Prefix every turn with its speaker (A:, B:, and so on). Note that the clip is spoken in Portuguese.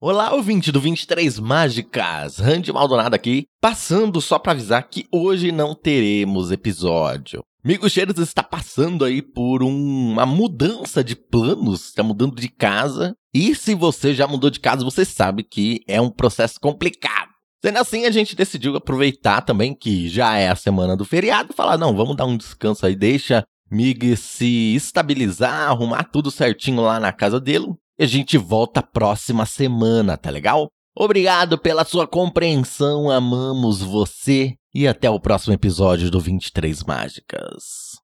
A: Olá, ouvinte do 23 Mágicas, Randy Maldonado aqui, passando só para avisar que hoje não teremos episódio. Migo Cheiros está passando aí por um, uma mudança de planos, está mudando de casa, e se você já mudou de casa, você sabe que é um processo complicado. Sendo assim, a gente decidiu aproveitar também que já é a semana do feriado e falar, não, vamos dar um descanso aí, deixa Mig se estabilizar, arrumar tudo certinho lá na casa dele, e a gente volta próxima semana, tá legal? Obrigado pela sua compreensão, amamos você e até o próximo episódio do 23 Mágicas.